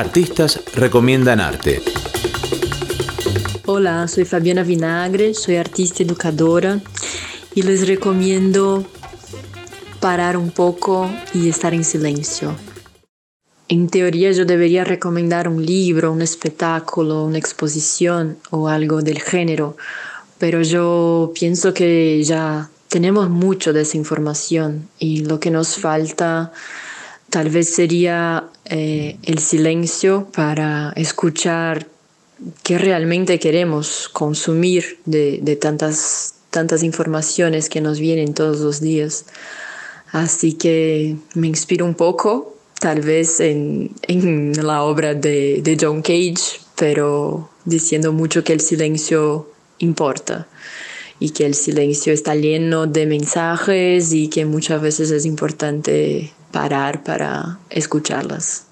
Artistas recomiendan arte. Hola, soy Fabiana Vinagre, soy artista educadora y les recomiendo parar un poco y estar en silencio. En teoría yo debería recomendar un libro, un espectáculo, una exposición o algo del género, pero yo pienso que ya tenemos mucho de esa información y lo que nos falta tal vez sería eh, el silencio para escuchar qué realmente queremos consumir de, de, tantas, tantas informaciones que nos vienen todos los días. Así que me inspiro un poco, tal vez en, en la obra de, de John Cage, pero diciendo mucho que el silencio importa y que el silencio está lleno de mensajes y que muchas veces es importante parar para escucharlas.